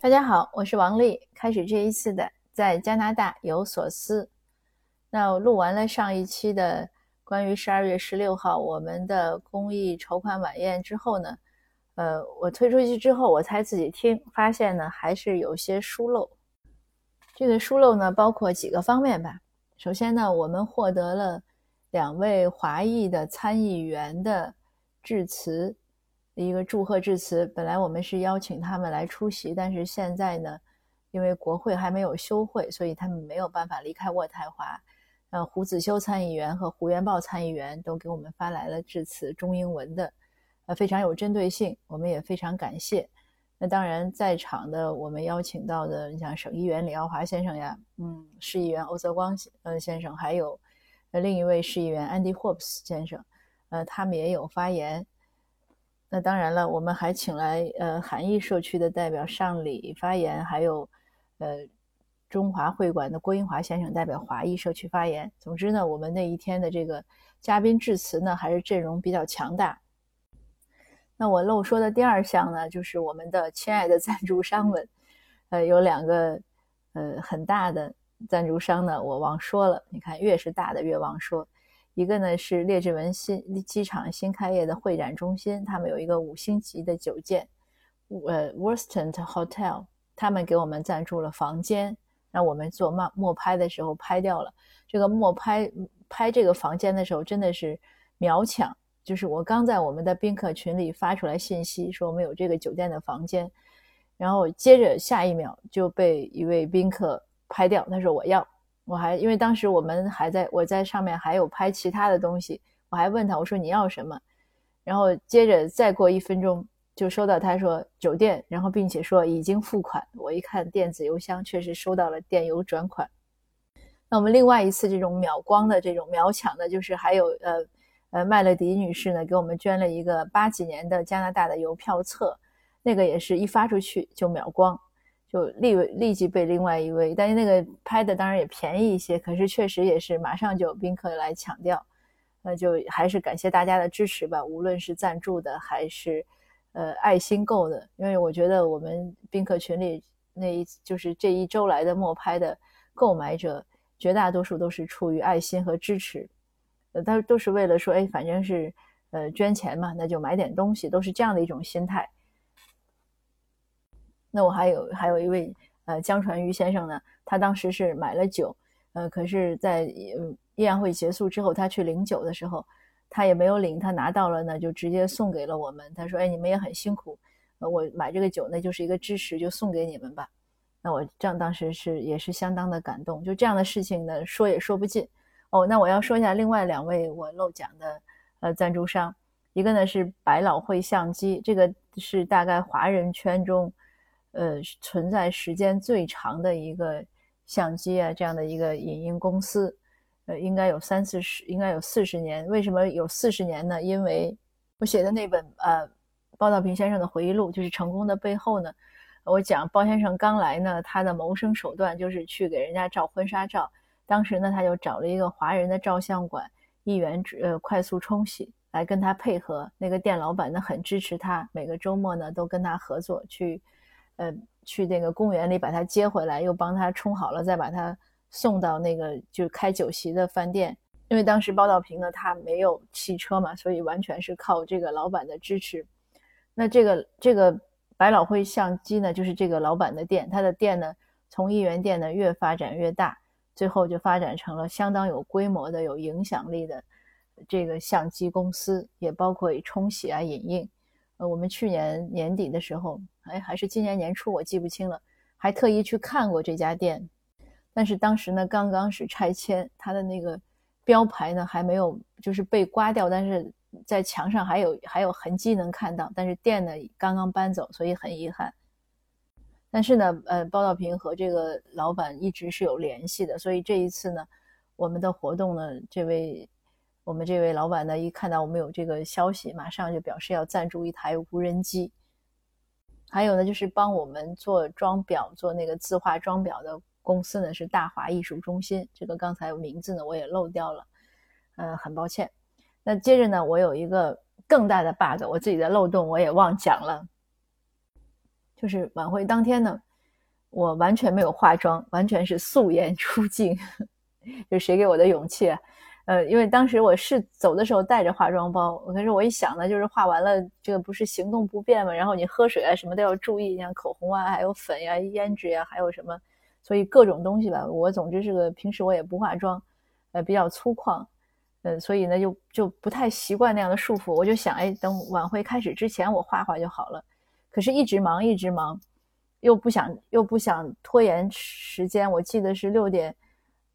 大家好，我是王丽。开始这一次的在加拿大有所思。那我录完了上一期的关于十二月十六号我们的公益筹款晚宴之后呢，呃，我推出去之后，我才自己听，发现呢还是有些疏漏。这个疏漏呢，包括几个方面吧。首先呢，我们获得了两位华裔的参议员的致辞。一个祝贺致辞，本来我们是邀请他们来出席，但是现在呢，因为国会还没有休会，所以他们没有办法离开渥太华。呃，胡子修参议员和胡元豹参议员都给我们发来了致辞，中英文的，呃，非常有针对性，我们也非常感谢。那当然，在场的我们邀请到的，你像省议员李耀华先生呀，嗯，市议员欧泽光呃先生，还有呃另一位市议员安迪霍普斯先生，呃，他们也有发言。那当然了，我们还请来呃韩裔社区的代表上礼发言，还有呃中华会馆的郭英华先生代表华裔社区发言。总之呢，我们那一天的这个嘉宾致辞呢，还是阵容比较强大。那我漏说的第二项呢，就是我们的亲爱的赞助商们，呃，有两个呃很大的赞助商呢，我忘说了。你看，越是大的越忘说。一个呢是列治文新机场新开业的会展中心，他们有一个五星级的酒店，呃，Worston Hotel，他们给我们赞助了房间，让我们做慢默拍的时候拍掉了。这个默拍拍这个房间的时候真的是秒抢，就是我刚在我们的宾客群里发出来信息说我们有这个酒店的房间，然后接着下一秒就被一位宾客拍掉，他说我要。我还因为当时我们还在我在上面还有拍其他的东西，我还问他我说你要什么，然后接着再过一分钟就收到他说酒店，然后并且说已经付款。我一看电子邮箱，确实收到了电邮转款。那我们另外一次这种秒光的这种秒抢的，就是还有呃呃麦乐迪女士呢给我们捐了一个八几年的加拿大的邮票册，那个也是一发出去就秒光。就立立即被另外一位，但是那个拍的当然也便宜一些，可是确实也是马上就宾客来抢掉，那就还是感谢大家的支持吧，无论是赞助的还是呃爱心购的，因为我觉得我们宾客群里那一就是这一周来的默拍的购买者，绝大多数都是出于爱心和支持，呃，他都是为了说，哎，反正是呃捐钱嘛，那就买点东西，都是这样的一种心态。那我还有还有一位呃江传瑜先生呢，他当时是买了酒，呃，可是，在宴会结束之后，他去领酒的时候，他也没有领，他拿到了呢，就直接送给了我们。他说：“哎，你们也很辛苦，呃，我买这个酒那就是一个支持，就送给你们吧。”那我这样当时是也是相当的感动，就这样的事情呢，说也说不尽。哦，那我要说一下另外两位我漏讲的呃赞助商，一个呢是百老汇相机，这个是大概华人圈中。呃，存在时间最长的一个相机啊，这样的一个影音公司，呃，应该有三四十，应该有四十年。为什么有四十年呢？因为我写的那本呃，包道平先生的回忆录，就是《成功的背后》呢。我讲包先生刚来呢，他的谋生手段就是去给人家照婚纱照。当时呢，他就找了一个华人的照相馆，一元呃快速冲洗来跟他配合。那个店老板呢，很支持他，每个周末呢都跟他合作去。呃，去那个公园里把他接回来，又帮他冲好了，再把他送到那个就开酒席的饭店。因为当时包道平呢，他没有汽车嘛，所以完全是靠这个老板的支持。那这个这个百老汇相机呢，就是这个老板的店，他的店呢，从一元店呢越发展越大，最后就发展成了相当有规模的、有影响力的这个相机公司，也包括冲洗啊、影印。呃，我们去年年底的时候。哎，还是今年年初，我记不清了，还特意去看过这家店，但是当时呢，刚刚是拆迁，它的那个标牌呢还没有，就是被刮掉，但是在墙上还有还有痕迹能看到，但是店呢刚刚搬走，所以很遗憾。但是呢，呃，包道平和这个老板一直是有联系的，所以这一次呢，我们的活动呢，这位我们这位老板呢，一看到我们有这个消息，马上就表示要赞助一台无人机。还有呢，就是帮我们做装裱、做那个字画装裱的公司呢，是大华艺术中心。这个刚才名字呢，我也漏掉了，呃，很抱歉。那接着呢，我有一个更大的 bug，我自己的漏洞我也忘讲了。就是晚会当天呢，我完全没有化妆，完全是素颜 出镜。就谁给我的勇气？呃，因为当时我是走的时候带着化妆包，可是我一想呢，就是化完了，这个不是行动不便嘛，然后你喝水啊什么都要注意，像口红啊，还有粉呀、胭脂呀，还有什么，所以各种东西吧。我总之是个平时我也不化妆，呃，比较粗犷，呃，所以呢就就不太习惯那样的束缚。我就想，哎，等晚会开始之前我画画就好了。可是，一直忙，一直忙，又不想又不想拖延时间。我记得是六点。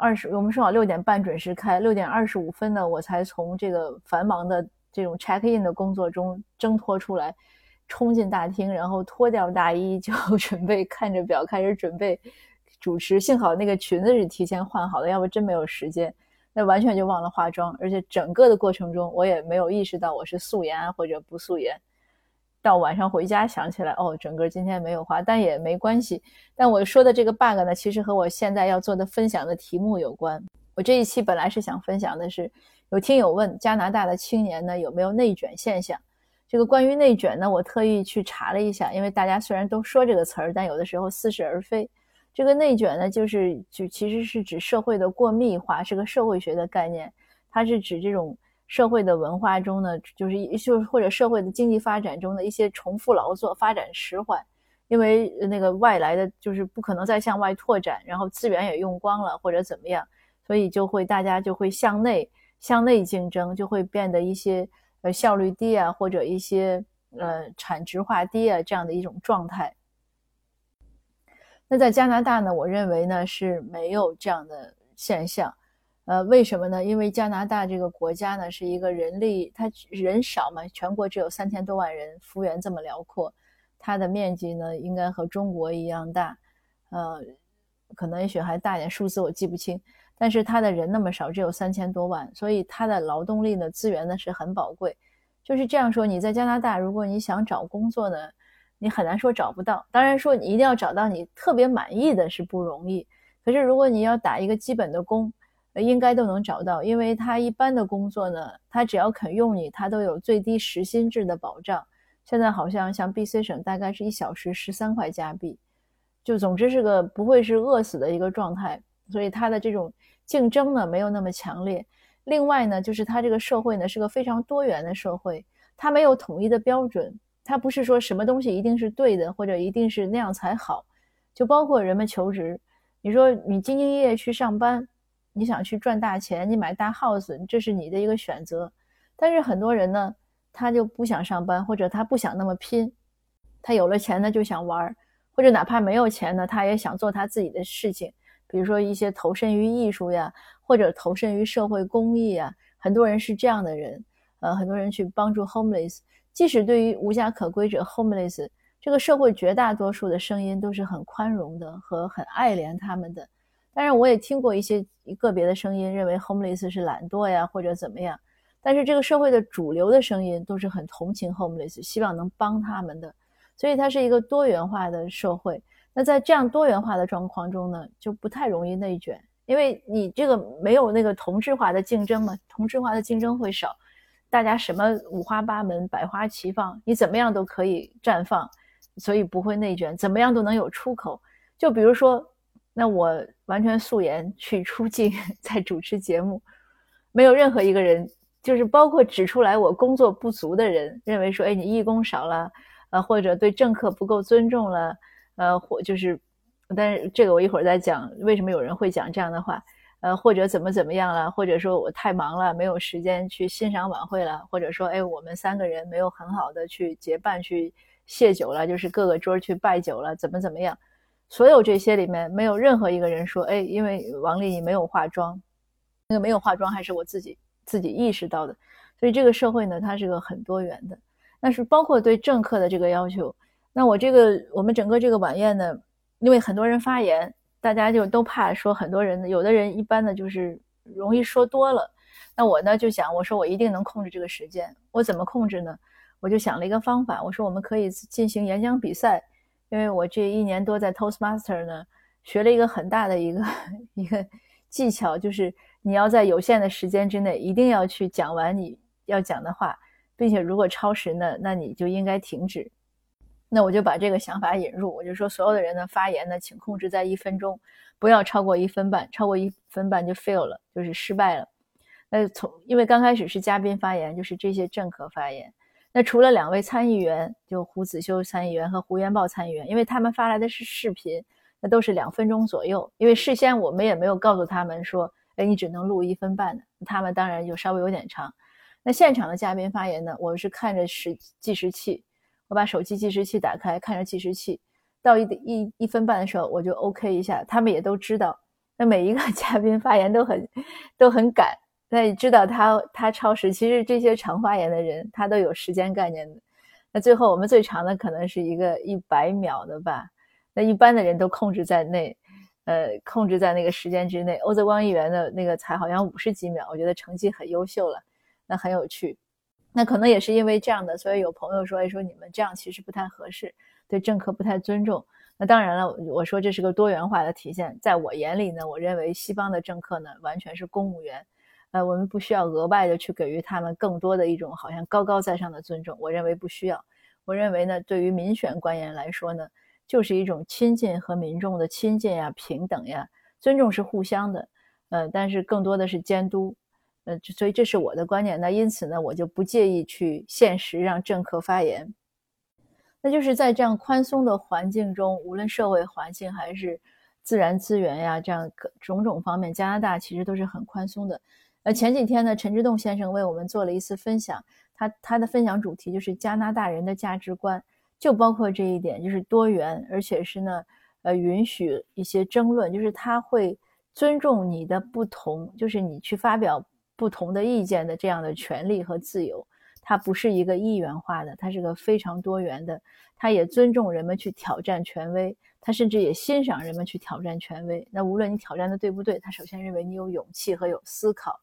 二十，我们说好六点半准时开，六点二十五分呢，我才从这个繁忙的这种 check in 的工作中挣脱出来，冲进大厅，然后脱掉大衣，就 准备看着表开始准备主持。幸好那个裙子是提前换好的，要不真没有时间，那完全就忘了化妆，而且整个的过程中我也没有意识到我是素颜或者不素颜。到晚上回家想起来，哦，整个今天没有画，但也没关系。但我说的这个 bug 呢，其实和我现在要做的分享的题目有关。我这一期本来是想分享的是，有听友问加拿大的青年呢有没有内卷现象。这个关于内卷呢，我特意去查了一下，因为大家虽然都说这个词儿，但有的时候似是而非。这个内卷呢，就是就其实是指社会的过密化，是个社会学的概念，它是指这种。社会的文化中呢，就是一就是或者社会的经济发展中的一些重复劳作，发展迟缓，因为那个外来的就是不可能再向外拓展，然后资源也用光了或者怎么样，所以就会大家就会向内向内竞争，就会变得一些呃效率低啊，或者一些呃产值化低啊这样的一种状态。那在加拿大呢，我认为呢是没有这样的现象。呃，为什么呢？因为加拿大这个国家呢，是一个人力，它人少嘛，全国只有三千多万人，幅员这么辽阔，它的面积呢，应该和中国一样大，呃，可能也许还大点，数字我记不清。但是它的人那么少，只有三千多万，所以它的劳动力呢，资源呢是很宝贵。就是这样说，你在加拿大，如果你想找工作呢，你很难说找不到。当然说你一定要找到你特别满意的是不容易，可是如果你要打一个基本的工，应该都能找到，因为他一般的工作呢，他只要肯用你，他都有最低时薪制的保障。现在好像像 B C 省大概是一小时十三块加币，就总之是个不会是饿死的一个状态。所以它的这种竞争呢没有那么强烈。另外呢，就是它这个社会呢是个非常多元的社会，它没有统一的标准，它不是说什么东西一定是对的或者一定是那样才好。就包括人们求职，你说你兢兢业业去上班。你想去赚大钱，你买大 house，这是你的一个选择。但是很多人呢，他就不想上班，或者他不想那么拼。他有了钱呢，就想玩，或者哪怕没有钱呢，他也想做他自己的事情。比如说一些投身于艺术呀，或者投身于社会公益呀。很多人是这样的人，呃，很多人去帮助 homeless。即使对于无家可归者 homeless，这个社会绝大多数的声音都是很宽容的和很爱怜他们的。当然，我也听过一些个别的声音，认为 homeless 是懒惰呀，或者怎么样。但是这个社会的主流的声音都是很同情 homeless，希望能帮他们的。所以它是一个多元化的社会。那在这样多元化的状况中呢，就不太容易内卷，因为你这个没有那个同质化的竞争嘛，同质化的竞争会少，大家什么五花八门、百花齐放，你怎么样都可以绽放，所以不会内卷，怎么样都能有出口。就比如说。那我完全素颜去出镜，在主持节目，没有任何一个人，就是包括指出来我工作不足的人，认为说，哎，你义工少了，呃，或者对政客不够尊重了，呃，或就是，但是这个我一会儿再讲，为什么有人会讲这样的话，呃，或者怎么怎么样了，或者说我太忙了，没有时间去欣赏晚会了，或者说，哎，我们三个人没有很好的去结伴去谢酒了，就是各个桌去拜酒了，怎么怎么样。所有这些里面没有任何一个人说，哎，因为王丽你没有化妆，那个没有化妆还是我自己自己意识到的。所以这个社会呢，它是个很多元的。那是包括对政客的这个要求。那我这个我们整个这个晚宴呢，因为很多人发言，大家就都怕说很多人，有的人一般呢就是容易说多了。那我呢就想，我说我一定能控制这个时间。我怎么控制呢？我就想了一个方法，我说我们可以进行演讲比赛。因为我这一年多在 Toastmaster 呢，学了一个很大的一个 一个技巧，就是你要在有限的时间之内，一定要去讲完你要讲的话，并且如果超时呢，那你就应该停止。那我就把这个想法引入，我就说所有的人的发言呢，请控制在一分钟，不要超过一分半，超过一分半就 fail 了，就是失败了。那从因为刚开始是嘉宾发言，就是这些政客发言。那除了两位参议员，就胡子修参议员和胡元豹参议员，因为他们发来的是视频，那都是两分钟左右。因为事先我们也没有告诉他们说，哎，你只能录一分半的，他们当然就稍微有点长。那现场的嘉宾发言呢，我是看着时计时器，我把手机计时器打开，看着计时器，到一一一分半的时候，我就 OK 一下。他们也都知道，那每一个 嘉宾发言都很都很赶。那你知道他他超时，其实这些长发言的人他都有时间概念的。那最后我们最长的可能是一个一百秒的吧。那一般的人都控制在内，呃，控制在那个时间之内。欧泽光议员的那个才好像五十几秒，我觉得成绩很优秀了，那很有趣。那可能也是因为这样的，所以有朋友说，哎，说你们这样其实不太合适，对政客不太尊重。那当然了，我说这是个多元化的体现。在我眼里呢，我认为西方的政客呢，完全是公务员。呃，我们不需要额外的去给予他们更多的一种好像高高在上的尊重。我认为不需要。我认为呢，对于民选官员来说呢，就是一种亲近和民众的亲近呀、平等呀、尊重是互相的。呃，但是更多的是监督。呃，所以这是我的观点。那因此呢，我就不介意去限时让政客发言。那就是在这样宽松的环境中，无论社会环境还是自然资源呀，这样各种种方面，加拿大其实都是很宽松的。呃，前几天呢，陈志栋先生为我们做了一次分享，他他的分享主题就是加拿大人的价值观，就包括这一点，就是多元，而且是呢，呃，允许一些争论，就是他会尊重你的不同，就是你去发表不同的意见的这样的权利和自由，它不是一个一元化的，它是个非常多元的，他也尊重人们去挑战权威，他甚至也欣赏人们去挑战权威。那无论你挑战的对不对，他首先认为你有勇气和有思考。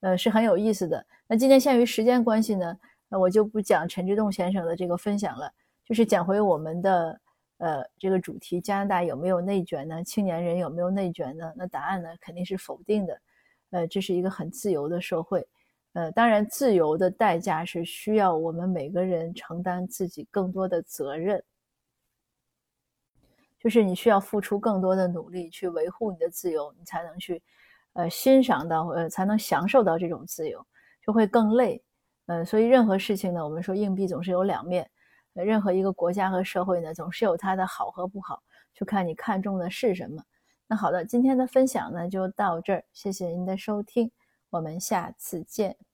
呃，是很有意思的。那今天限于时间关系呢，那我就不讲陈志栋先生的这个分享了，就是讲回我们的呃这个主题：加拿大有没有内卷呢？青年人有没有内卷呢？那答案呢肯定是否定的。呃，这是一个很自由的社会。呃，当然，自由的代价是需要我们每个人承担自己更多的责任，就是你需要付出更多的努力去维护你的自由，你才能去。呃，欣赏到呃，才能享受到这种自由，就会更累。呃，所以任何事情呢，我们说硬币总是有两面。呃，任何一个国家和社会呢，总是有它的好和不好，就看你看中的是什么。那好的，今天的分享呢就到这儿，谢谢您的收听，我们下次见。